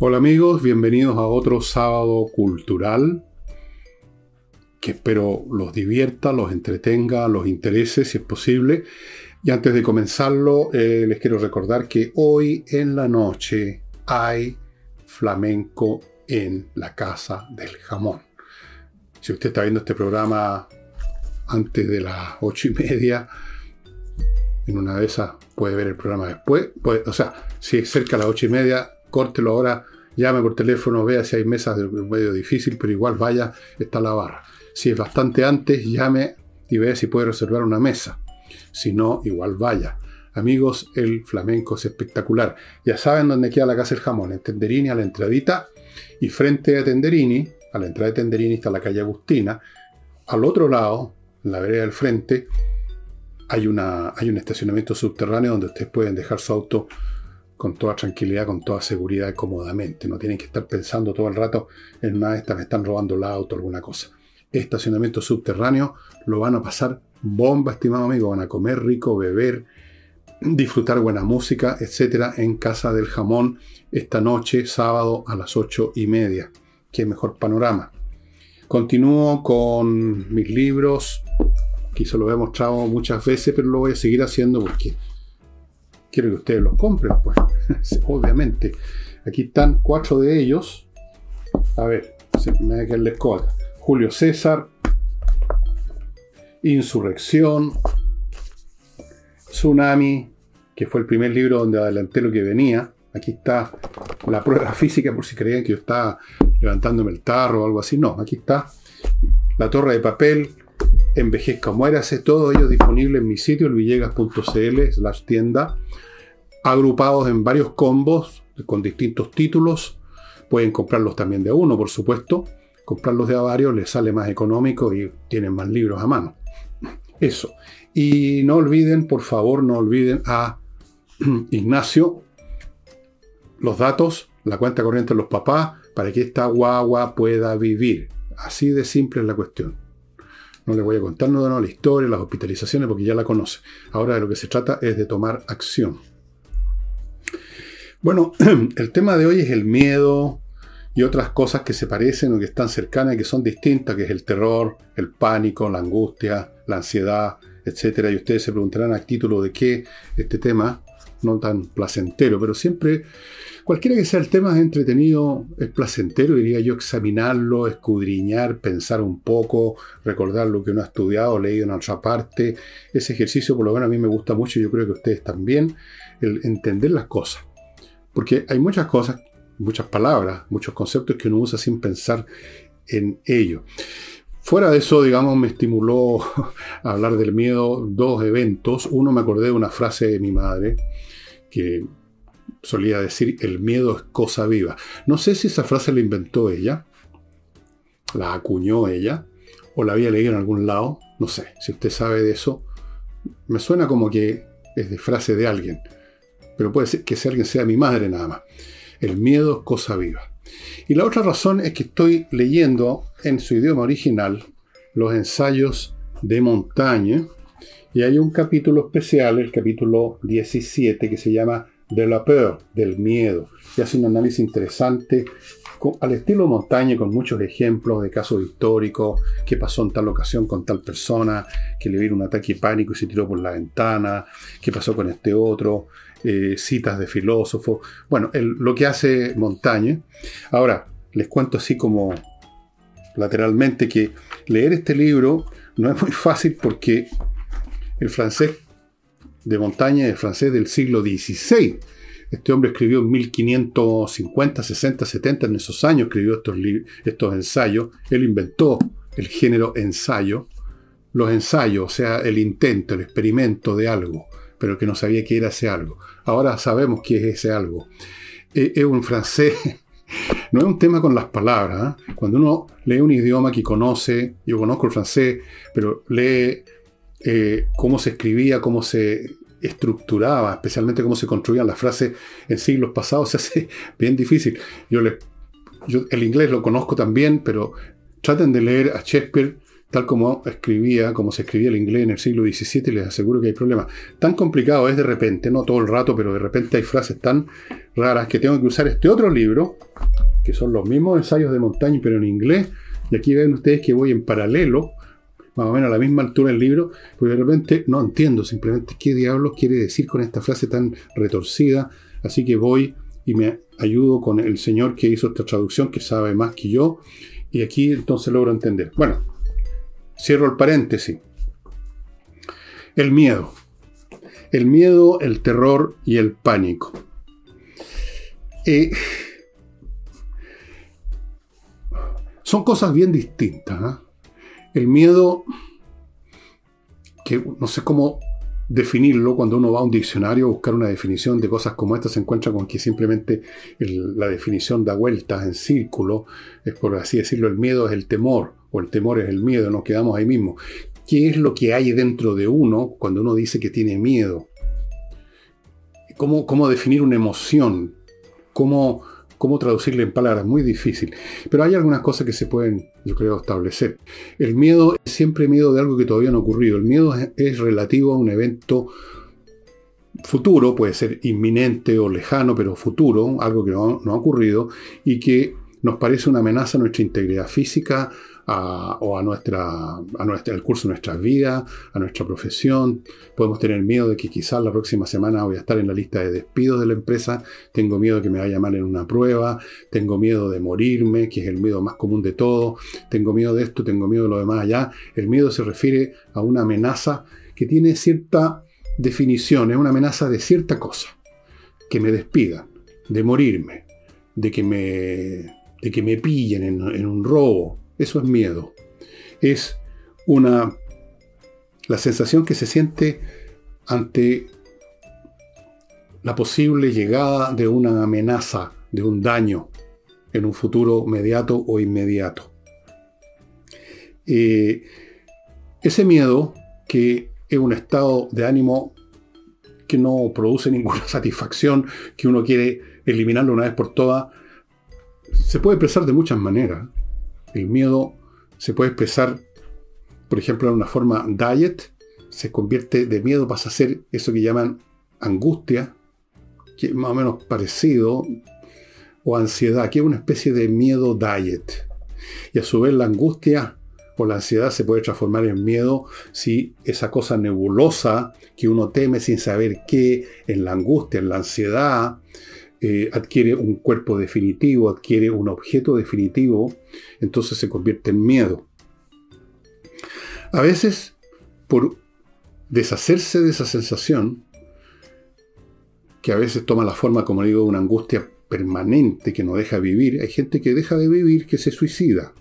Hola amigos, bienvenidos a otro sábado cultural que espero los divierta, los entretenga, los interese si es posible. Y antes de comenzarlo, eh, les quiero recordar que hoy en la noche hay flamenco en la Casa del Jamón. Si usted está viendo este programa antes de las ocho y media, en una de esas puede ver el programa después. o sea, si es cerca de las ocho y media, córtelo ahora, llame por teléfono, vea si hay mesas de medio difícil, pero igual vaya, está la barra. Si es bastante antes, llame y vea si puede reservar una mesa. Si no, igual vaya. Amigos, el flamenco es espectacular. Ya saben dónde queda la casa del jamón, en Tenderini a la entradita y frente a Tenderini, a la entrada de Tenderini está la calle Agustina. Al otro lado, en la vereda del frente, hay, una, hay un estacionamiento subterráneo donde ustedes pueden dejar su auto con toda tranquilidad, con toda seguridad, cómodamente. No tienen que estar pensando todo el rato en una de estas me están robando el auto, alguna cosa. Estacionamiento subterráneo, lo van a pasar bomba, estimado amigo. Van a comer rico, beber, disfrutar buena música, etcétera, en Casa del Jamón esta noche, sábado a las ocho y media. Qué mejor panorama. Continúo con mis libros. Se lo he mostrado muchas veces, pero lo voy a seguir haciendo porque quiero que ustedes los compren, pues. Obviamente. Aquí están cuatro de ellos. A ver, me da que el Julio César, Insurrección, Tsunami, que fue el primer libro donde adelanté lo que venía. Aquí está la prueba física por si creían que yo estaba levantándome el tarro o algo así. No, aquí está la torre de papel, envejezca o hace todo ello disponible en mi sitio, elvillegas.cl, slash tienda, agrupados en varios combos con distintos títulos. Pueden comprarlos también de uno, por supuesto. Comprarlos de a varios les sale más económico y tienen más libros a mano. Eso. Y no olviden, por favor, no olviden a Ignacio los datos, la cuenta corriente de los papás, para que esta guagua pueda vivir. Así de simple es la cuestión. No le voy a contar nada la historia, las hospitalizaciones, porque ya la conoce. Ahora de lo que se trata es de tomar acción. Bueno, el tema de hoy es el miedo y otras cosas que se parecen o que están cercanas y que son distintas, que es el terror, el pánico, la angustia, la ansiedad, etc. Y ustedes se preguntarán a título de qué este tema, no tan placentero, pero siempre, cualquiera que sea el tema es entretenido, es placentero, diría yo, examinarlo, escudriñar, pensar un poco, recordar lo que uno ha estudiado, leído en otra parte. Ese ejercicio, por lo menos a mí me gusta mucho, y yo creo que ustedes también, el entender las cosas. Porque hay muchas cosas, muchas palabras, muchos conceptos que uno usa sin pensar en ello. Fuera de eso, digamos, me estimuló a hablar del miedo dos eventos. Uno me acordé de una frase de mi madre que solía decir, el miedo es cosa viva. No sé si esa frase la inventó ella, la acuñó ella, o la había leído en algún lado. No sé, si usted sabe de eso, me suena como que es de frase de alguien, pero puede ser que sea alguien sea mi madre nada más. El miedo es cosa viva. Y la otra razón es que estoy leyendo en su idioma original los ensayos de Montaigne y hay un capítulo especial, el capítulo 17, que se llama De la peur, del miedo, y hace un análisis interesante al estilo Montaigne, con muchos ejemplos de casos históricos, qué pasó en tal ocasión con tal persona, que le vino un ataque pánico y se tiró por la ventana, qué pasó con este otro, eh, citas de filósofos. Bueno, lo que hace Montaigne. Ahora, les cuento así como lateralmente que leer este libro no es muy fácil porque el francés de Montaigne es francés del siglo XVI. Este hombre escribió en 1550, 60, 70, en esos años escribió estos, estos ensayos. Él inventó el género ensayo. Los ensayos, o sea, el intento, el experimento de algo pero que no sabía qué era ese algo. Ahora sabemos qué es ese algo. Eh, es un francés, no es un tema con las palabras. ¿eh? Cuando uno lee un idioma que conoce, yo conozco el francés, pero lee eh, cómo se escribía, cómo se estructuraba, especialmente cómo se construían las frases en siglos pasados, se hace bien difícil. Yo, yo el inglés lo conozco también, pero traten de leer a Shakespeare tal como escribía, como se escribía el inglés en el siglo XVII, les aseguro que hay problemas. Tan complicado es de repente, no todo el rato, pero de repente hay frases tan raras que tengo que usar este otro libro, que son los mismos ensayos de montaña, pero en inglés. Y aquí ven ustedes que voy en paralelo, más o menos a la misma altura del libro, porque de repente no entiendo simplemente qué diablos quiere decir con esta frase tan retorcida. Así que voy y me ayudo con el señor que hizo esta traducción, que sabe más que yo, y aquí entonces logro entender. Bueno, cierro el paréntesis. El miedo. El miedo, el terror y el pánico. Eh, son cosas bien distintas. ¿ah? El miedo, que no sé cómo definirlo, cuando uno va a un diccionario a buscar una definición de cosas como esta, se encuentra con que simplemente la definición da vueltas en círculo, es por así decirlo, el miedo es el temor, o el temor es el miedo, nos quedamos ahí mismo. ¿Qué es lo que hay dentro de uno cuando uno dice que tiene miedo? ¿Cómo, cómo definir una emoción? ¿Cómo, cómo traducirla en palabras, muy difícil. Pero hay algunas cosas que se pueden, yo creo, establecer. El miedo es siempre miedo de algo que todavía no ha ocurrido. El miedo es, relativo a un evento futuro, puede ser inminente o lejano, pero futuro, algo que no, no ha ocurrido y que nos parece una amenaza a nuestra integridad física, o a nuestra, a nuestra, curso de nuestra vida, a nuestra profesión. Podemos tener miedo de que quizás la próxima semana voy a estar en la lista de despidos de la empresa. Tengo miedo de que me vaya mal en una prueba. Tengo miedo de morirme, que es el miedo más común de todo. Tengo miedo de esto, tengo miedo de lo demás allá. El miedo se refiere a una amenaza que tiene cierta definición, es una amenaza de cierta cosa. Que me despidan, de morirme, de que me, de que me pillen en, en un robo, eso es miedo. Es una la sensación que se siente ante la posible llegada de una amenaza, de un daño en un futuro inmediato o inmediato. Eh, ese miedo, que es un estado de ánimo que no produce ninguna satisfacción, que uno quiere eliminarlo una vez por todas, se puede expresar de muchas maneras. El miedo se puede expresar, por ejemplo, en una forma diet, se convierte de miedo, pasa a ser eso que llaman angustia, que es más o menos parecido, o ansiedad, que es una especie de miedo diet. Y a su vez la angustia o la ansiedad se puede transformar en miedo si esa cosa nebulosa que uno teme sin saber qué, en la angustia, en la ansiedad, eh, adquiere un cuerpo definitivo, adquiere un objeto definitivo, entonces se convierte en miedo. A veces, por deshacerse de esa sensación, que a veces toma la forma, como digo, de una angustia permanente que no deja vivir, hay gente que deja de vivir, que se suicida.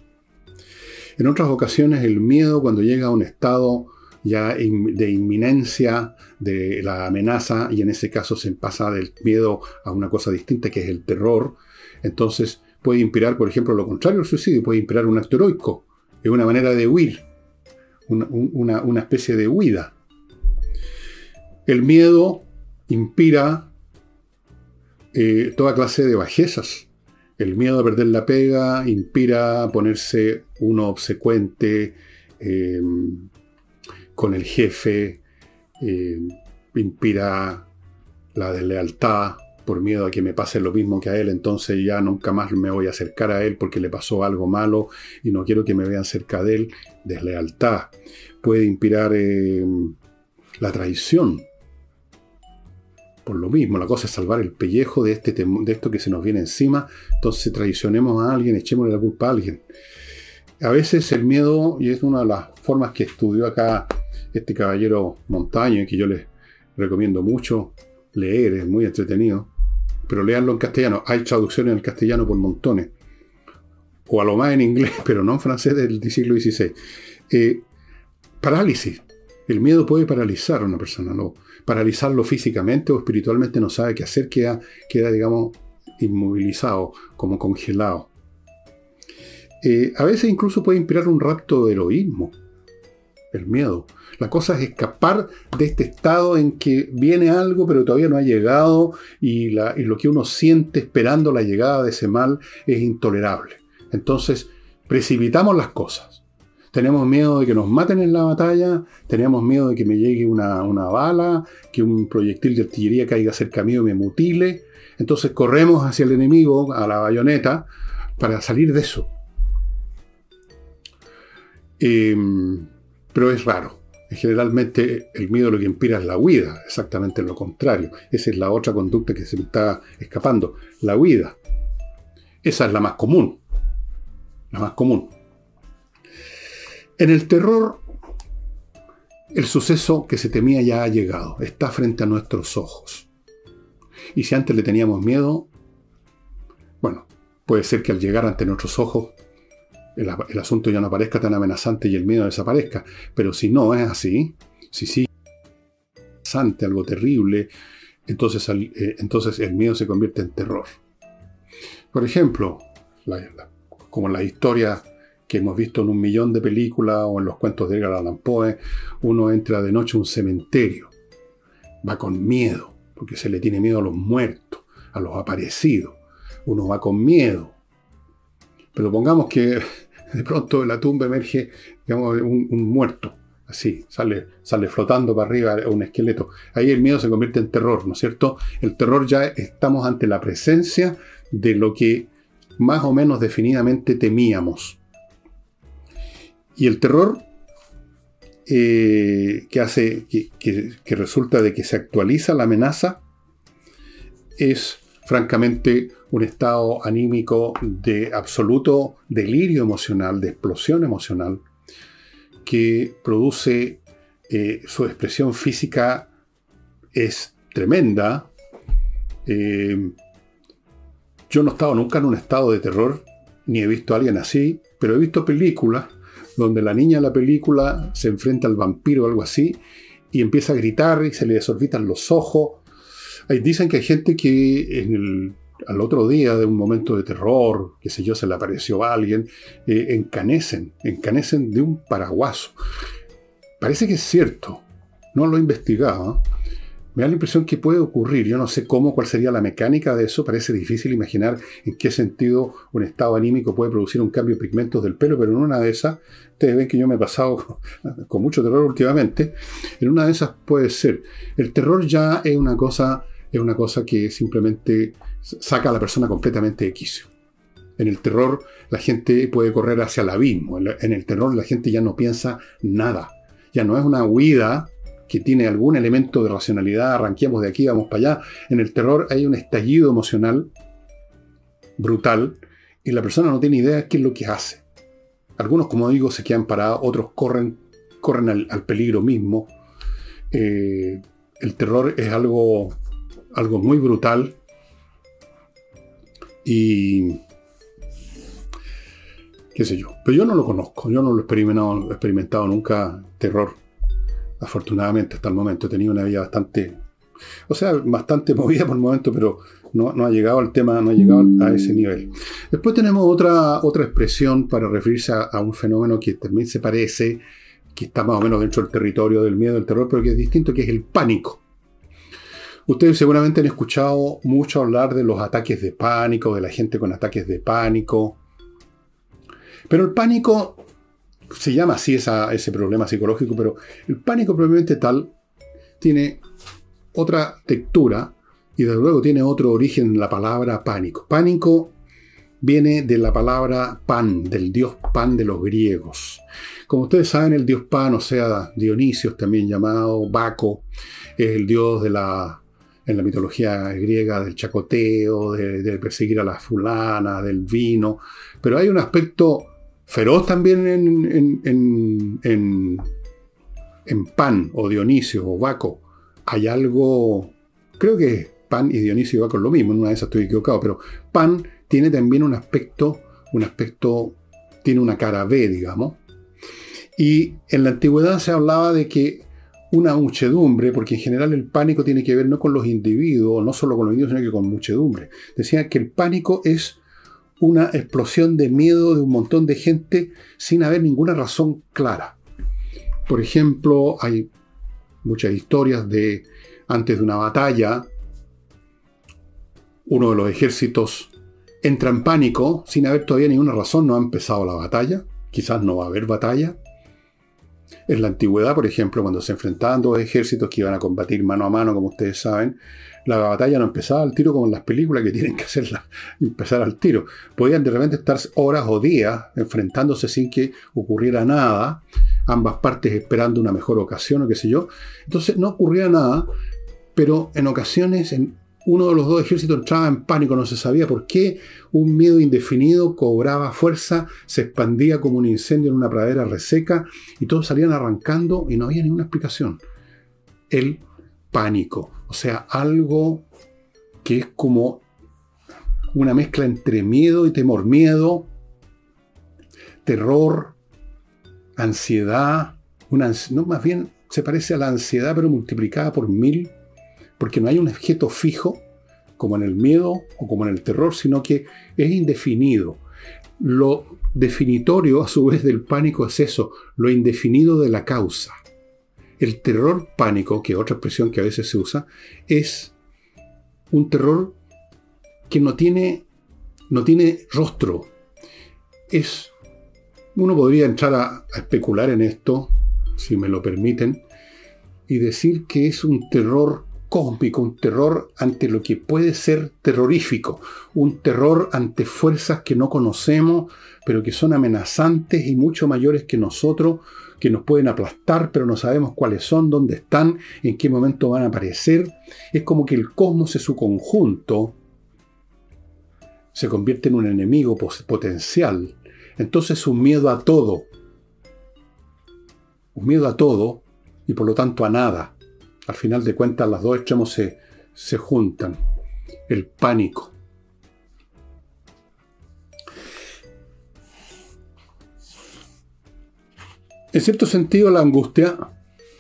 En otras ocasiones el miedo cuando llega a un estado ya de inminencia de la amenaza y en ese caso se pasa del miedo a una cosa distinta que es el terror. Entonces puede inspirar, por ejemplo, lo contrario al suicidio, puede inspirar un acto heroico, es una manera de huir, una, especie de huida. El miedo inspira eh, toda clase de bajezas. El miedo a perder la pega inspira ponerse uno obsecuente, eh, con el jefe, eh, inspira la deslealtad por miedo a que me pase lo mismo que a él, entonces ya nunca más me voy a acercar a él porque le pasó algo malo y no quiero que me vean cerca de él. Deslealtad. Puede inspirar eh, la traición. Por lo mismo, la cosa es salvar el pellejo de, este de esto que se nos viene encima. Entonces traicionemos a alguien, echémosle la culpa a alguien. A veces el miedo, y es una de las formas que estudió acá este caballero Montaño, que yo les recomiendo mucho leer, es muy entretenido, pero leanlo en castellano. Hay traducciones el castellano por montones. O a lo más en inglés, pero no en francés del siglo XVI. Eh, parálisis. El miedo puede paralizar a una persona. Paralizarlo físicamente o espiritualmente no sabe qué hacer, queda, queda digamos, inmovilizado, como congelado. Eh, a veces incluso puede inspirar un rapto de heroísmo, el miedo. La cosa es escapar de este estado en que viene algo pero todavía no ha llegado y, lo que uno siente esperando la llegada de ese mal es intolerable. Entonces, precipitamos las cosas. Tenemos miedo de que nos maten en la batalla, tenemos miedo de que me llegue una, una bala, que un proyectil de artillería caiga cerca mío y me mutile. Entonces corremos hacia el enemigo, a la bayoneta, para salir de eso. Em, pero es raro. Generalmente el miedo lo que inspira es la huida, exactamente lo contrario. Esa es la otra conducta que se me está escapando, la huida. Esa es la más común. La más común. En el terror, el suceso que se temía ya ha llegado, está frente a nuestros ojos. Y si antes le teníamos miedo, bueno, puede ser que al llegar ante nuestros ojos el, asunto ya no parezca tan amenazante y el miedo desaparezca. Pero si no es así, si sí amenazante, algo terrible, entonces, eh, entonces el miedo se convierte en terror. Por ejemplo, como la historia que hemos visto en un millón de películas o en los cuentos de Edgar Allan Poe, uno entra de noche a un cementerio, va con miedo, porque se le tiene miedo a los muertos, a los aparecidos, uno va con miedo. Pero pongamos que de pronto de la tumba emerge digamos, un, muerto, así, sale, sale flotando para arriba un esqueleto. Ahí el miedo se convierte en terror, ¿no es cierto? El terror ya estamos ante la presencia de lo que más o menos definidamente temíamos. Y el terror eh, que hace, que resulta de que se actualiza la amenaza, es francamente un estado anímico de absoluto delirio emocional, de explosión emocional, que produce eh, su expresión física es tremenda. Eh, yo no he estado nunca en un estado de terror, ni he visto a alguien así, pero he visto películas donde la niña en la película se enfrenta al vampiro o algo así, y empieza a gritar y se le desorbitan los ojos. Dicen que hay gente que al otro día de un momento de terror, qué sé yo, se le apareció a alguien, eh, encanecen, encanecen de un paraguaso. Parece que es cierto, no lo he investigado. ¿eh? Me da la impresión que puede ocurrir. Yo no sé cómo, cuál sería la mecánica de eso. Parece difícil imaginar en qué sentido un estado anímico puede producir un cambio de pigmentos del pelo, pero en una de esas, ustedes ven que yo me he pasado con mucho terror últimamente, en una de esas puede ser. El terror ya es una cosa, es una cosa que simplemente saca a la persona completamente de quicio. En el terror la gente puede correr hacia el abismo. En el terror la gente ya no piensa nada. Ya no es una huida que tiene algún elemento de racionalidad, arranquemos de aquí, vamos para allá. En el terror hay un estallido emocional brutal y la persona no tiene idea de qué es lo que hace. Algunos, como digo, se quedan parados, otros corren, corren al, peligro mismo. Eh, el terror es algo, algo muy brutal y. qué sé yo. Pero yo no lo conozco, yo no lo he experimentado, nunca terror. Afortunadamente, hasta el momento he tenido una vida bastante. O sea, bastante movida por el momento, pero no, ha llegado al tema, no ha llegado a ese nivel. Después tenemos otra, otra expresión para referirse a, a un fenómeno que también se parece, que está más o menos dentro del territorio del miedo, del terror, pero que es distinto, que es el pánico. Ustedes seguramente han escuchado mucho hablar de los ataques de pánico, de la gente con ataques de pánico. Pero el pánico se llama así ese problema psicológico, pero el pánico probablemente tal tiene otra textura y desde luego tiene otro origen en la palabra pánico. Pánico viene de la palabra pan, del dios pan de los griegos. Como ustedes saben, el dios pan, o sea, Dionisio, también llamado Baco, es el dios de la en la mitología griega del chacoteo, de, perseguir a las fulanas, del vino, pero hay un aspecto feroz también en, Pan o Dionisio o Baco. Hay algo, creo que Pan y Dionisio y Baco es lo mismo, en una de esas estoy equivocado, pero Pan tiene también un aspecto, un aspecto, tiene una cara B, digamos. Y en la antigüedad se hablaba de que una muchedumbre, porque en general el pánico tiene que ver no con los individuos, no solo con los individuos, sino que con muchedumbre. Decía que el pánico es una explosión de miedo de un montón de gente sin haber ninguna razón clara. Por ejemplo, hay muchas historias de antes de una batalla, uno de los ejércitos entra en pánico sin haber todavía ninguna razón, no ha empezado la batalla, quizás no va a haber batalla, En la antigüedad, por ejemplo, cuando se enfrentaban dos ejércitos que iban a combatir mano a mano, como ustedes saben, la batalla no empezaba al tiro como en las películas que tienen que hacerla, empezar al tiro. Podían de repente estar horas o días enfrentándose sin que ocurriera nada, ambas partes esperando una mejor ocasión o qué sé yo. Entonces no ocurría nada, pero en ocasiones en uno de los dos ejércitos entraba en pánico, no se sabía por qué, un miedo indefinido cobraba fuerza, se expandía como un incendio en una pradera reseca y todos salían arrancando y no había ninguna explicación. El pánico, o sea, algo que es como una mezcla entre miedo y temor, miedo, terror, ansiedad, una, no, más bien se parece a la ansiedad pero multiplicada por mil porque no hay un objeto fijo, como en el miedo o como en el terror, sino que es indefinido. Lo definitorio, a su vez, del pánico es eso, lo indefinido de la causa. El terror pánico, que es otra expresión que a veces se usa, es un terror que no tiene, no tiene rostro. Es, uno podría entrar a, a especular en esto, si me lo permiten, y decir que es un terror cósmico, un terror ante lo que puede ser terrorífico, un terror ante fuerzas que no conocemos, pero que son amenazantes y mucho mayores que nosotros, que nos pueden aplastar, pero no sabemos cuáles son, dónde están, en qué momento van a aparecer. Es como que el cosmos en su conjunto se convierte en un enemigo potencial. Entonces un miedo a todo. Un miedo a todo y por lo tanto a nada. Al final de cuentas, las dos extremos se, se juntan. El pánico. En cierto sentido, la angustia,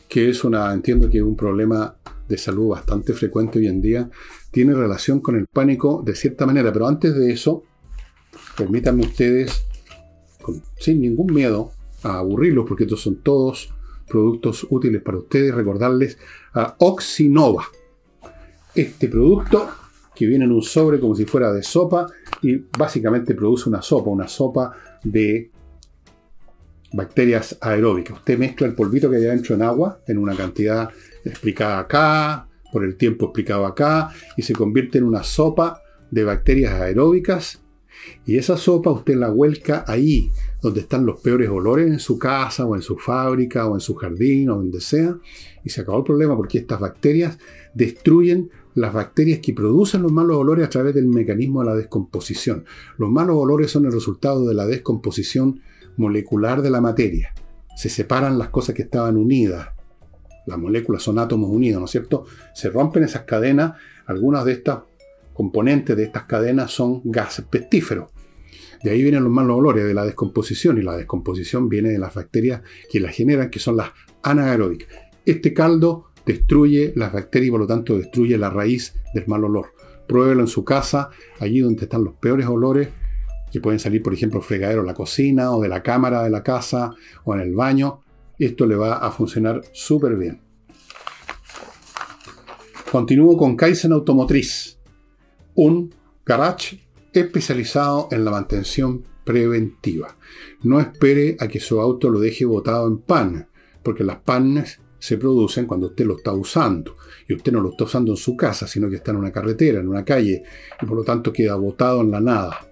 que es una, entiendo que es un problema de salud bastante frecuente hoy en día, tiene relación con el pánico de cierta manera. Pero antes de eso, permítanme ustedes, sin ningún miedo, a aburrirlos, porque estos son todos productos útiles para ustedes, recordarles a Oxinova. Este producto que viene en un sobre como si fuera de sopa y básicamente produce una sopa, una sopa de bacterias aeróbicas. Usted mezcla el polvito que hay adentro en agua en una cantidad explicada acá, por el tiempo explicado acá, y se convierte en una sopa de bacterias aeróbicas. Y esa sopa usted la vuelca ahí, donde están los peores olores en su casa o en su fábrica o en su jardín o donde sea, y se acabó el problema porque estas bacterias destruyen las bacterias que producen los malos olores a través del mecanismo de la descomposición. Los malos olores son el resultado de la descomposición molecular de la materia. Se separan las cosas que estaban unidas. Las moléculas son átomos unidos, ¿no es cierto? Se rompen esas cadenas. Algunas de estas componentes de estas cadenas son gases pestíferos. De ahí vienen los malos olores de la descomposición y la descomposición viene de las bacterias que la generan, que son las anaeróbicas. Este caldo destruye las bacterias y por lo tanto destruye la raíz del mal olor. Pruébelo en su casa, allí donde están los peores olores, que pueden salir, por ejemplo, fregadero en la cocina o de la cámara de la casa o en el baño. Esto le va a funcionar súper bien. Continúo con Kaizen Automotriz, un garage especializado en la mantención preventiva. No espere a que su auto lo deje botado en pan, porque las panes se producen cuando usted lo está usando. Y usted no lo está usando en su casa, sino que está en una carretera, en una calle, y por lo tanto queda botado en la nada.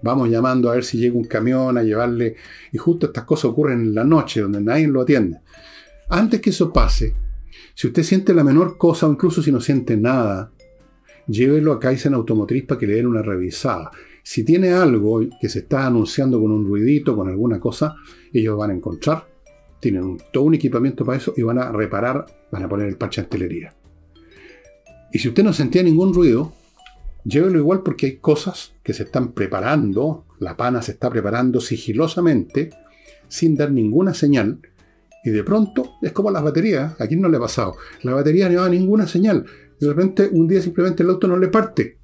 Vamos llamando a ver si llega un camión a llevarle. Y justo estas cosas ocurren en la noche, donde nadie lo atiende. Antes que eso pase, si usted siente la menor cosa, o incluso si no siente nada, llévelo a Kaizen Automotriz para que le den una revisada. Si tiene algo que se está anunciando con un ruidito, con alguna cosa, ellos van a encontrar, tienen todo un equipamiento para eso y van a reparar, van a poner el parche de antelería. Y si usted no sentía ningún ruido, llévelo igual porque hay cosas que se están preparando, la pana se está preparando sigilosamente, sin dar ninguna señal, y de pronto es como las baterías, a quién no le ha pasado, la batería no da ninguna señal, de repente, un día simplemente el auto no le parte.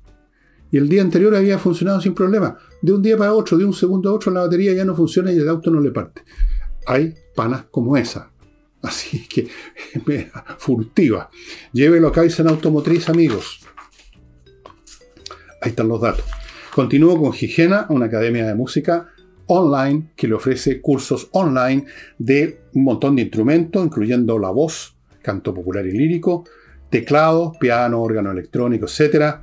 Y el día anterior había funcionado sin problema. De un día para otro, de un segundo a otro, la batería ya no funciona y el auto no le parte. Hay panas como esa. Así que, furtiva. Llévelo a Kaizen Automotriz, amigos. Ahí están los datos. Continúo con Higiena, una academia de música online que le ofrece cursos online de un montón de instrumentos, incluyendo la voz, canto popular y lírico, teclado, piano, órgano electrónico, etc.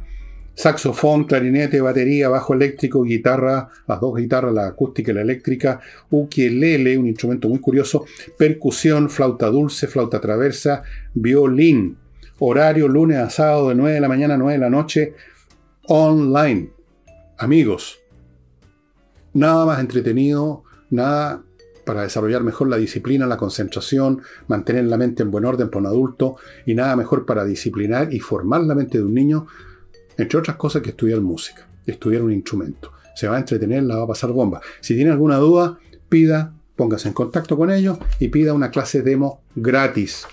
Saxofón, clarinete, batería, bajo eléctrico, guitarra, las dos guitarras, la acústica y la eléctrica, ukelele, un instrumento muy curioso, percusión, flauta dulce, flauta traversa, violín. Horario lunes a sábado de 9 de la mañana a 9 de la noche, online. Amigos, nada más entretenido, nada para desarrollar mejor la disciplina, la concentración, mantener la mente en buen orden para un adulto y nada mejor para disciplinar y formar la mente de un niño, entre otras cosas que estudiar música, estudiar un instrumento. Se va a entretener, la va a pasar bomba. Si tiene alguna duda, pida, póngase en contacto con ellos y pida una clase demo gratis.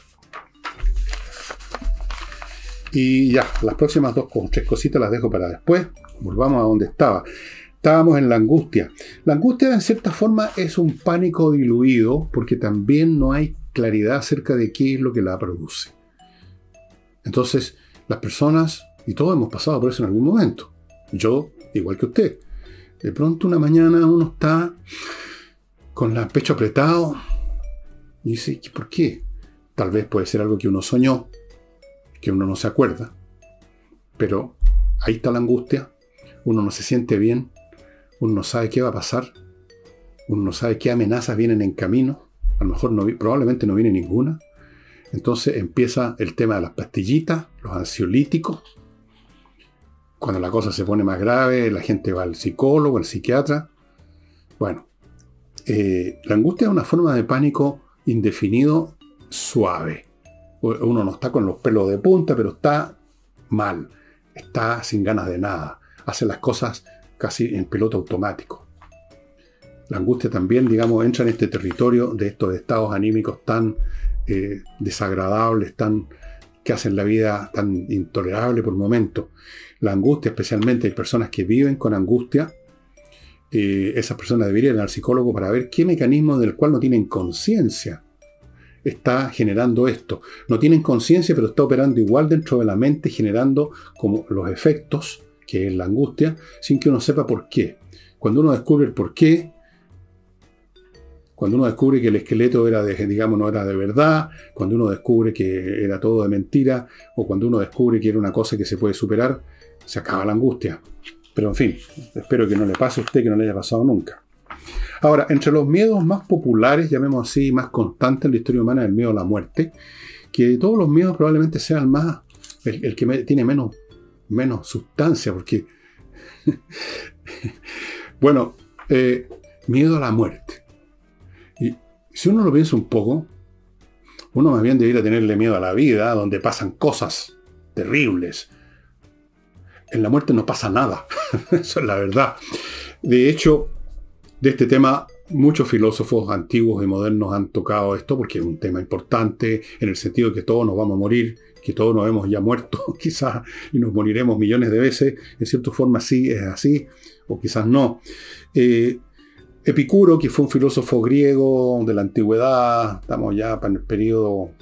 Y ya, las próximas dos o tres cositas las dejo para después. Volvamos a donde estaba. Estábamos en la angustia. La angustia en cierta forma es un pánico diluido porque también no hay claridad acerca de qué es lo que la produce. Entonces, las personas, y todos hemos pasado por eso en algún momento, yo igual que usted, de pronto una mañana uno está con el pecho apretado y dice, ¿por qué? Tal vez puede ser algo que uno soñó, que uno no se acuerda, pero ahí está la angustia, uno no se siente bien, uno no sabe qué va a pasar, uno no sabe qué amenazas vienen en camino, a lo mejor no, probablemente no viene ninguna. Entonces empieza el tema de las pastillitas, los ansiolíticos. Cuando la cosa se pone más grave, la gente va al psicólogo, al psiquiatra. Bueno, eh, la angustia es una forma de pánico indefinido suave. Uno no está con los pelos de punta, pero está mal, está sin ganas de nada, hace las cosas casi en piloto automático. La angustia también, digamos, entra en este territorio de estos estados anímicos tan eh, desagradables, tan, que hacen la vida tan intolerable por momentos. La angustia, especialmente hay personas que viven con angustia, eh, esas personas deberían ir al psicólogo para ver qué mecanismo del cual no tienen conciencia está generando esto. No tienen conciencia, pero está operando igual dentro de la mente, generando como los efectos que es la angustia, sin que uno sepa por qué. Cuando uno descubre el por qué, cuando uno descubre que el esqueleto era de, digamos, no era de verdad, cuando uno descubre que era todo de mentira, o cuando uno descubre que era una cosa que se puede superar, se acaba la angustia. Pero en fin, espero que no le pase a usted, que no le haya pasado nunca. Ahora, entre los miedos más populares, llamemos así, más constantes en la historia humana, el miedo a la muerte, que de todos los miedos probablemente sea el más, el que tiene menos menos sustancia, porque, bueno, eh, miedo a la muerte. Y si uno lo piensa un poco, uno más bien debería tenerle miedo a la vida, donde pasan cosas terribles. En la muerte no pasa nada, eso es la verdad. De hecho, de este tema muchos filósofos antiguos y modernos han tocado esto porque es un tema importante en el sentido de que todos nos vamos a morir que todos nos hemos ya muerto quizás y nos moriremos millones de veces, en cierta forma sí es así, o quizás no. Eh, Epicuro, que fue un filósofo griego de la antigüedad, estamos ya en el periodo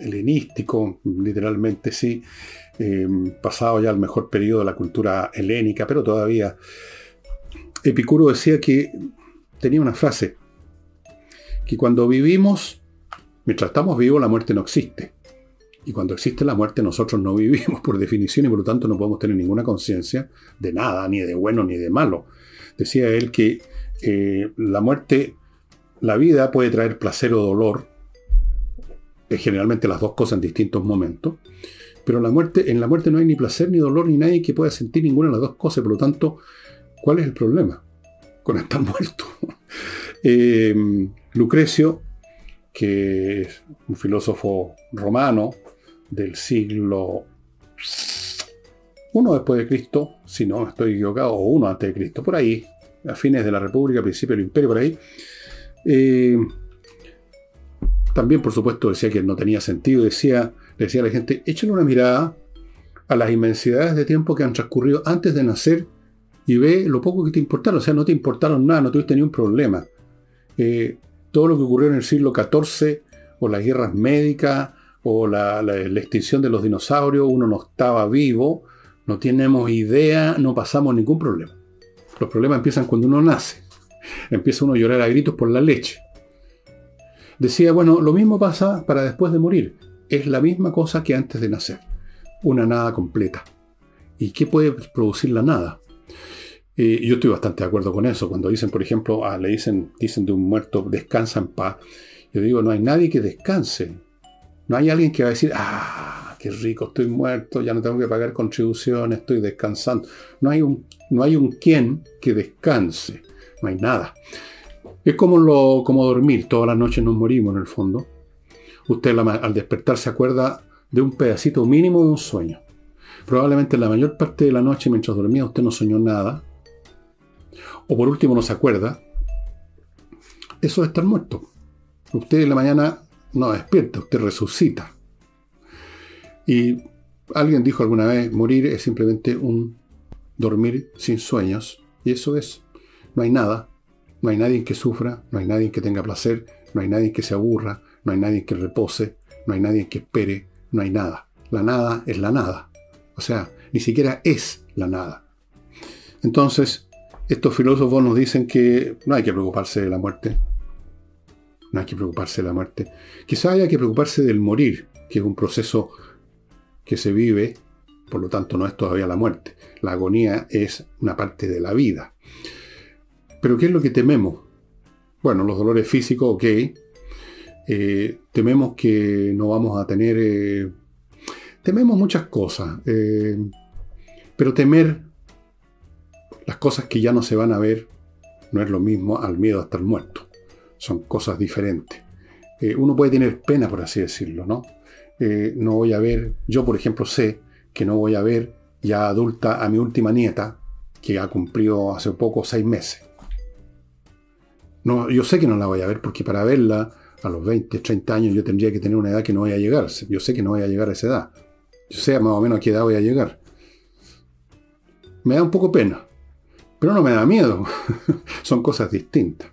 helenístico, literalmente sí, eh, pasado ya el mejor periodo de la cultura helénica, pero todavía Epicuro decía que tenía una frase, que cuando vivimos Mientras estamos vivos, la muerte no existe. Y cuando existe la muerte, nosotros no vivimos por definición y por lo tanto no podemos tener ninguna conciencia de nada, ni de bueno ni de malo. Decía él que eh, la muerte, la vida puede traer placer o dolor, es generalmente las dos cosas en distintos momentos, pero la muerte, en la muerte no hay ni placer ni dolor ni nadie que pueda sentir ninguna de las dos cosas, por lo tanto, ¿cuál es el problema con estar muerto? Eh, Lucrecio que es un filósofo romano del siglo I después de Cristo, si no estoy equivocado, o uno antes de Cristo, por ahí, a fines de la República, principio del Imperio, por ahí. Eh, también, por supuesto, decía que no tenía sentido, decía, decía a la gente, échale una mirada a las inmensidades de tiempo que han transcurrido antes de nacer y ve lo poco que te importaron, o sea, no te importaron nada, no tuviste ningún problema. Eh, todo lo que ocurrió en el siglo XIV, o las guerras médicas, o la, extinción de los dinosaurios, uno no estaba vivo, no tenemos idea, no pasamos ningún problema. Los problemas empiezan cuando uno nace. Empieza uno a llorar a gritos por la leche. Decía, bueno, lo mismo pasa para después de morir. Es la misma cosa que antes de nacer. Una nada completa. ¿Y qué puede producir la nada? Y yo estoy bastante de acuerdo con eso. Cuando dicen, por ejemplo, ah, le dicen, dicen de un muerto, descansa en paz. Yo digo, no hay nadie que descanse. No hay alguien que va a decir, ah, qué rico, estoy muerto, ya no tengo que pagar contribuciones, estoy descansando. No hay un, no hay un quien que descanse. No hay nada. Es como, lo, como dormir. Todas las noches nos morimos en el fondo. Usted al despertar se acuerda de un pedacito mínimo de un sueño. Probablemente la mayor parte de la noche mientras dormía usted no soñó nada o por último no se acuerda, eso es estar muerto. Usted en la mañana no despierta, usted resucita. Y alguien dijo alguna vez, morir es simplemente un dormir sin sueños. Y eso es. No hay nada. No hay nadie que sufra, no hay nadie que tenga placer, no hay nadie que se aburra, no hay nadie que repose, no hay nadie que espere, no hay nada. La nada es la nada. O sea, ni siquiera es la nada. Entonces, estos filósofos nos dicen que no hay que preocuparse de la muerte. No hay que preocuparse de la muerte. Quizá haya que preocuparse del morir, que es un proceso que se vive, por lo tanto no es todavía la muerte. La agonía es una parte de la vida. Pero ¿qué es lo que tememos? Bueno, los dolores físicos, ok. Eh, tememos que no vamos a tener... Eh, tememos muchas cosas. Eh, pero temer las cosas que ya no se van a ver no es lo mismo al miedo a estar muerto. Son cosas diferentes. Eh, uno puede tener pena, por así decirlo, ¿no? Eh, no voy a ver, yo por ejemplo sé que no voy a ver ya adulta a mi última nieta, que ha cumplido hace poco seis meses. No, yo sé que no la voy a ver porque para verla a los 20, 30 años yo tendría que tener una edad que no voy a llegar. Yo sé que no voy a llegar a esa edad. Yo sé más o menos a qué edad voy a llegar. Me da un poco pena. Pero no me da miedo. Son cosas distintas.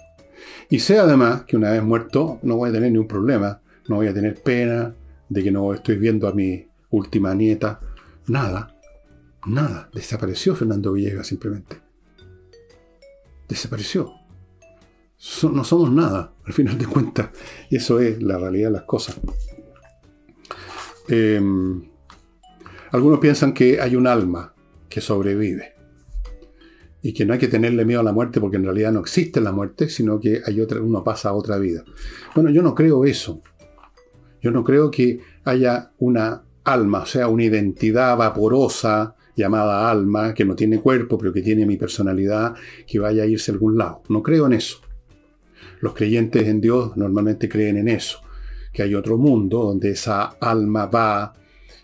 Y sé además que una vez muerto no voy a tener ningún problema. No voy a tener pena de que no estoy viendo a mi última nieta. Nada. Nada. Desapareció Fernando Villegas simplemente. Desapareció. no somos nada, al final de cuentas. Eso es la realidad de las cosas. Em, algunos piensan que hay un alma que sobrevive y que no hay que tenerle miedo a la muerte porque en realidad no existe la muerte, sino que hay otra, uno pasa a otra vida. Bueno, yo no creo eso. Yo no creo que haya una alma, o sea, una identidad vaporosa llamada alma, que no tiene cuerpo, pero que tiene mi personalidad, que vaya a irse a algún lado. No creo en eso. Los creyentes en Dios normalmente creen en eso, que hay otro mundo donde esa alma va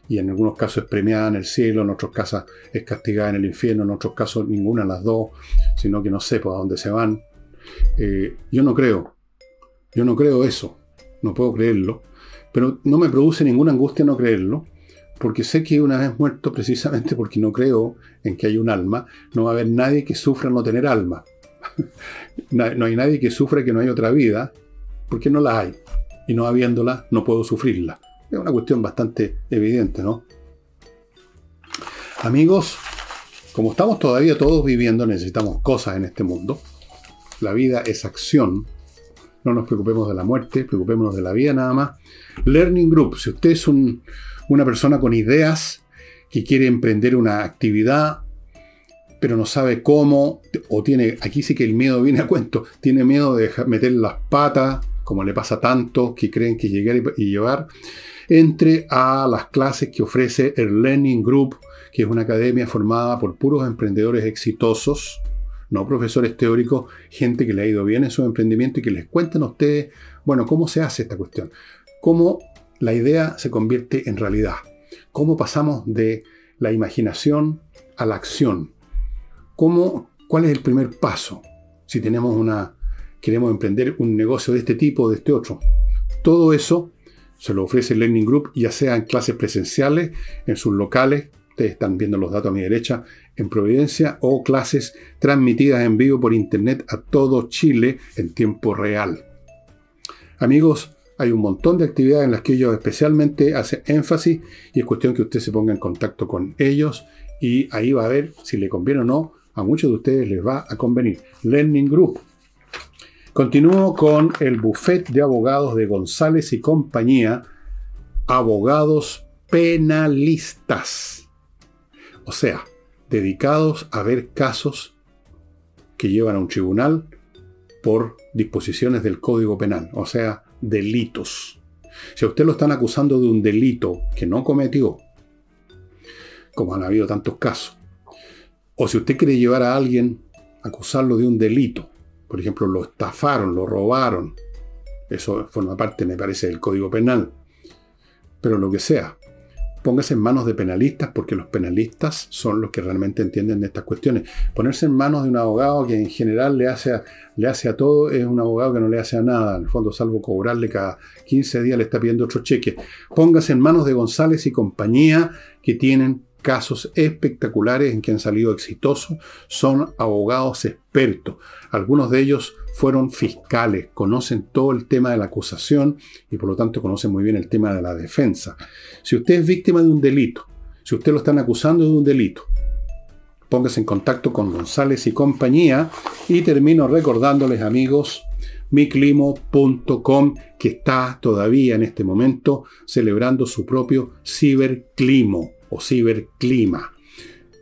y en algunos casos es premiada en el cielo, en otros casos es castigada en el infierno, en otros casos ninguna de las dos, sino que no por a dónde se van. Eh, yo no creo, yo no creo eso, no puedo creerlo, pero no me produce ninguna angustia no creerlo, porque sé que una vez muerto, precisamente porque no creo en que hay un alma, no va a haber nadie que sufra no tener alma. no hay nadie que sufra que no hay otra vida, porque no la hay. Y no habiéndola, no puedo sufrirla. Es una cuestión bastante evidente, ¿no? Amigos, como estamos todavía todos viviendo, necesitamos cosas en este mundo. La vida es acción. No nos preocupemos de la muerte, preocupémonos de la vida nada más. Learning Group, si usted es una persona con ideas que quiere emprender una actividad, pero no sabe cómo, o tiene, aquí sí que el miedo viene a cuento, tiene miedo de meter las patas, como le pasa a tantos que creen que llegar y llevar, entre a las clases que ofrece el Learning Group, que es una academia formada por puros emprendedores exitosos, no profesores teóricos, gente que le ha ido bien en su emprendimiento y que les cuentan a ustedes, bueno, cómo se hace esta cuestión, cómo la idea se convierte en realidad, cómo pasamos de la imaginación a la acción, cómo, cuál es el primer paso si tenemos una, queremos emprender un negocio de este tipo o de este otro. Todo eso se lo ofrece el Learning Group, ya sea en clases presenciales, en sus locales, ustedes están viendo los datos a mi derecha, en Providencia, o clases transmitidas en vivo por Internet a todo Chile en tiempo real. Amigos, hay un montón de actividades en las que ellos especialmente hacen énfasis y es cuestión que usted se ponga en contacto con ellos y ahí va a ver si le conviene o no a muchos de ustedes les va a convenir. Learning Group. Continúo con el buffet de abogados de González y compañía, abogados penalistas. O sea, dedicados a ver casos que llevan a un tribunal por disposiciones del Código Penal, o sea, delitos. Si a usted lo están acusando de un delito que no cometió, como han habido tantos casos, o si usted quiere llevar a alguien, acusarlo de un delito, por ejemplo, lo estafaron, lo robaron, eso forma parte, me parece, del Código Penal, pero lo que sea, póngase en manos de penalistas porque los penalistas son los que realmente entienden de estas cuestiones. Ponerse en manos de un abogado que en general le hace, a, le hace a todo es un abogado que no le hace a nada, en el fondo salvo cobrarle cada 15 días le está pidiendo otro cheque. Póngase en manos de González y compañía que tienen casos espectaculares en que han salido exitosos, son abogados expertos. Algunos de ellos fueron fiscales, conocen todo el tema de la acusación y por lo tanto conocen muy bien el tema de la defensa. Si usted es víctima de un delito, si usted lo están acusando de un delito, póngase en contacto con González y compañía y termino recordándoles amigos miclimo.com que está todavía en este momento celebrando su propio ciberclimo o ciberclima.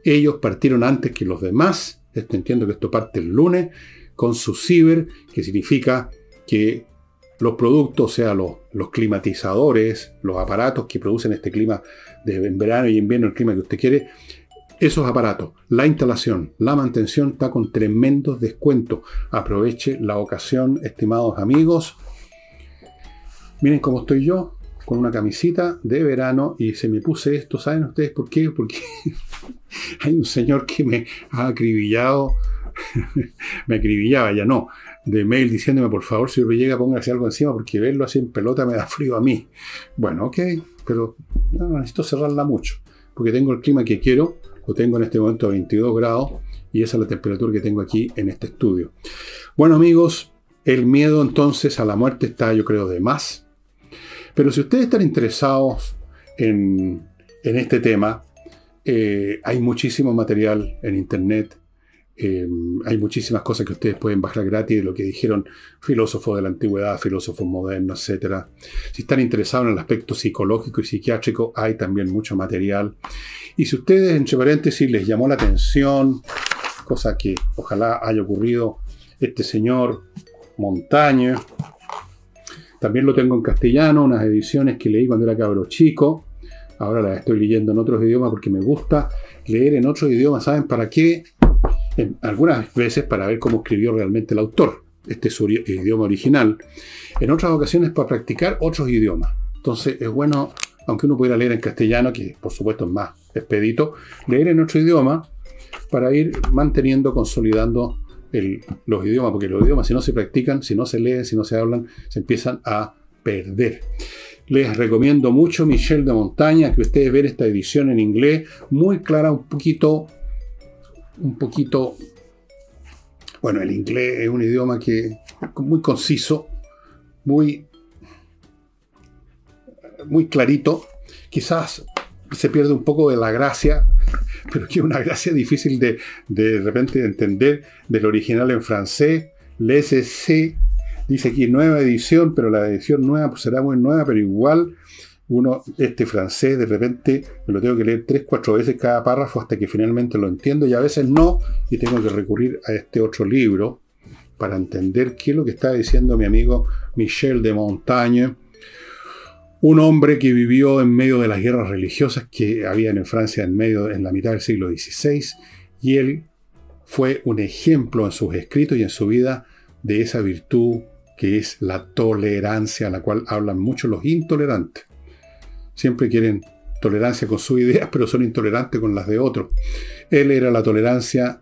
Ellos partieron antes que los demás, entiendo que esto parte el lunes, con su ciber, que significa que los productos, o sea, los, los, climatizadores, los aparatos que producen este clima de verano y invierno, el clima que usted quiere, esos aparatos, la instalación, la mantención está con tremendos descuentos. Aproveche la ocasión, estimados amigos. Miren cómo estoy yo, con una camisita de verano y se me puse esto. ¿Saben ustedes por qué? Porque hay un señor que me ha acribillado me acribillaba, ya no, de mail diciéndome, por favor, si me llega, póngase algo encima, porque verlo así en pelota me da frío a mí. Bueno, ok, pero necesito cerrarla mucho, porque tengo el clima que quiero, lo tengo en este momento a 22 grados, y esa es la temperatura que tengo aquí en este estudio. Bueno, amigos, el miedo entonces a la muerte está, yo creo, de más. Pero si ustedes están interesados en, este tema, eh, hay muchísimo material en internet eh, hay muchísimas cosas que ustedes pueden bajar gratis de lo que dijeron filósofos de la antigüedad, filósofos modernos, etc. Si están interesados en el aspecto psicológico y psiquiátrico, hay también mucho material. Y si ustedes, entre paréntesis, les llamó la atención, cosa que ojalá haya ocurrido, este señor Montaño, también lo tengo en castellano, unas ediciones que leí cuando era cabro chico. Ahora las estoy leyendo en otros idiomas porque me gusta leer en otros idiomas. ¿Saben para qué? algunas veces para ver cómo escribió realmente el autor. Este es su idioma original. En otras ocasiones para practicar otros idiomas. Entonces es bueno, aunque uno pudiera leer en castellano, que por supuesto es más expedito, leer en otro idioma para ir manteniendo, consolidando los idiomas, porque los idiomas si no se practican, si no se leen, si no se hablan, se empiezan a perder. Les recomiendo mucho Michel de Montaña, que ustedes vean esta edición en inglés, muy clara, un poquito un poquito, bueno, el inglés es un idioma que muy conciso, muy, muy clarito, quizás se pierde un poco de la gracia, pero que una gracia difícil de de, repente entender del original en francés. C dice aquí nueva edición, pero la edición nueva pues será muy nueva, pero igual uno, este francés, de repente me lo tengo que leer tres, cuatro veces cada párrafo hasta que finalmente lo entiendo y a veces no, y tengo que recurrir a este otro libro para entender qué es lo que está diciendo mi amigo Michel de Montaigne, un hombre que vivió en medio de las guerras religiosas que habían en Francia en medio en la mitad del siglo XVI y él fue un ejemplo en sus escritos y en su vida de esa virtud que es la tolerancia, a la cual hablan mucho los intolerantes siempre quieren tolerancia con sus ideas, pero son intolerantes con las de otros. Él era la tolerancia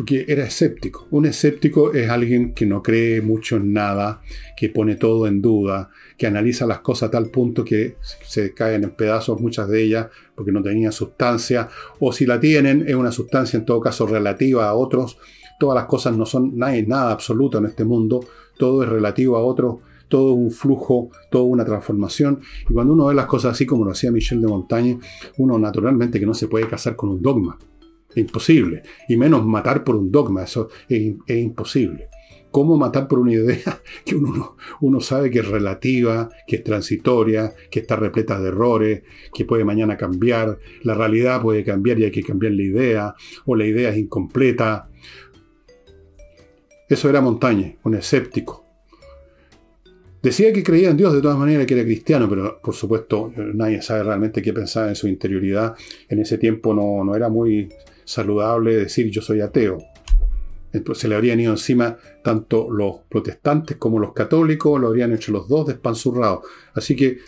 porque era escéptico. Un escéptico es alguien que no cree mucho en nada, que pone todo en duda, que analiza las cosas a tal punto que se caen en pedazos muchas de ellas porque no tenían sustancia, o si la tienen es una sustancia en todo caso relativa a otros. Todas las cosas no son nada, nada absoluto en este mundo, todo es relativo a otros todo un flujo, toda una transformación. Y cuando uno ve las cosas así como lo hacía Michel de Montaigne, uno naturalmente que no se puede casar con un dogma. Imposible. Y menos matar por un dogma, eso es, imposible. ¿Cómo matar por una idea que uno, sabe que es relativa, que es transitoria, que está repleta de errores, que puede mañana cambiar, la realidad puede cambiar y hay que cambiar la idea, o la idea es incompleta? Eso era Montaña, un escéptico. Decía que creía en Dios de todas maneras, que era cristiano, pero por supuesto nadie sabe realmente qué pensaba en su interioridad. En ese tiempo no, no era muy saludable decir yo soy ateo. Entonces se le habrían ido encima tanto los protestantes como los católicos, lo habrían hecho los dos despanzurrados. Así que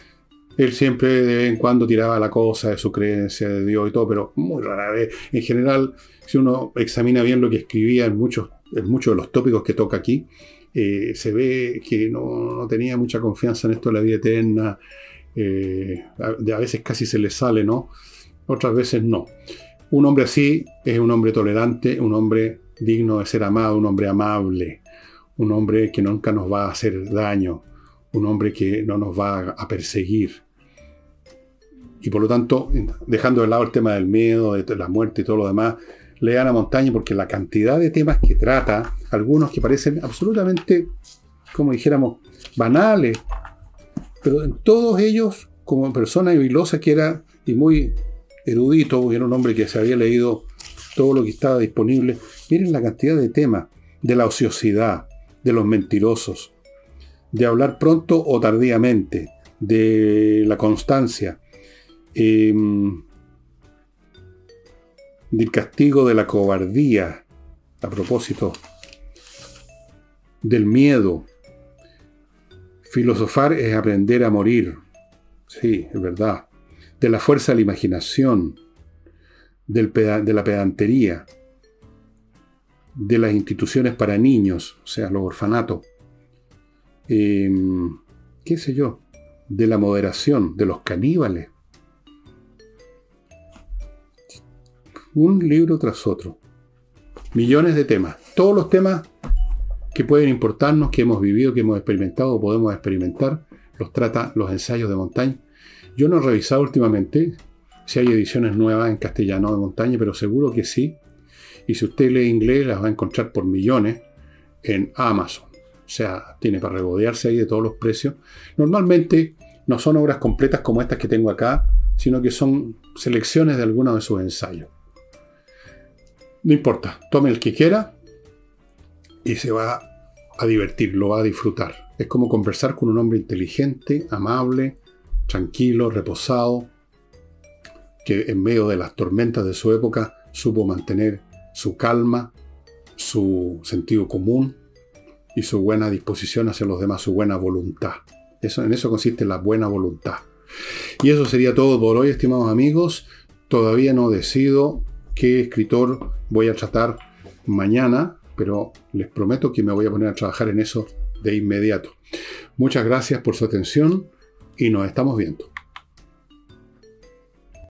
él siempre de vez en cuando tiraba la cosa de su creencia de Dios y todo, pero muy rara vez. En general, si uno examina bien lo que escribía en muchos, en muchos de los tópicos que toca aquí, eh, se ve que no, tenía mucha confianza en esto de la vida eterna. Eh, a, veces casi se le sale, ¿no? Otras veces no. Un hombre así es un hombre tolerante, un hombre digno de ser amado, un hombre amable, un hombre que nunca nos va a hacer daño, un hombre que no nos va a perseguir. Y por lo tanto, dejando de lado el tema del miedo, de la muerte y todo lo demás, lean a Montaña porque la cantidad de temas que trata, algunos que parecen absolutamente, como dijéramos, banales, pero en todos ellos, como persona hibilosa que era y muy erudito, era un hombre que se había leído todo lo que estaba disponible, miren la cantidad de temas, de la ociosidad, de los mentirosos, de hablar pronto o tardíamente, de la constancia. Eh, del castigo de la cobardía, a propósito del miedo. Filosofar es aprender a morir, sí, es verdad. De la fuerza de la imaginación, de la pedantería, de las instituciones para niños, o sea, los orfanatos, em, qué sé yo, de la moderación, de los caníbales, un libro tras otro. Millones de temas. Todos los temas que pueden importarnos, que hemos vivido, que hemos experimentado o podemos experimentar, los trata los ensayos de Montaña. Yo no he revisado últimamente si hay ediciones nuevas en castellano de Montaña, pero seguro que sí. Y si usted lee inglés, las va a encontrar por millones en Amazon. O sea, tiene para regodearse ahí de todos los precios. Normalmente no son obras completas como estas que tengo acá, sino que son selecciones de algunos de sus ensayos. No importa, tome el que quiera y se va a divertir, lo va a disfrutar. Es como conversar con un hombre inteligente, amable, tranquilo, reposado, que en medio de las tormentas de su época supo mantener su calma, su sentido común y su buena disposición hacia los demás, su buena voluntad. Eso, en eso consiste la buena voluntad. Y eso sería todo por hoy, estimados amigos. Todavía no decido qué escritor voy a tratar mañana, pero les prometo que me voy a poner a trabajar en eso de inmediato. Muchas gracias por su atención y nos estamos viendo.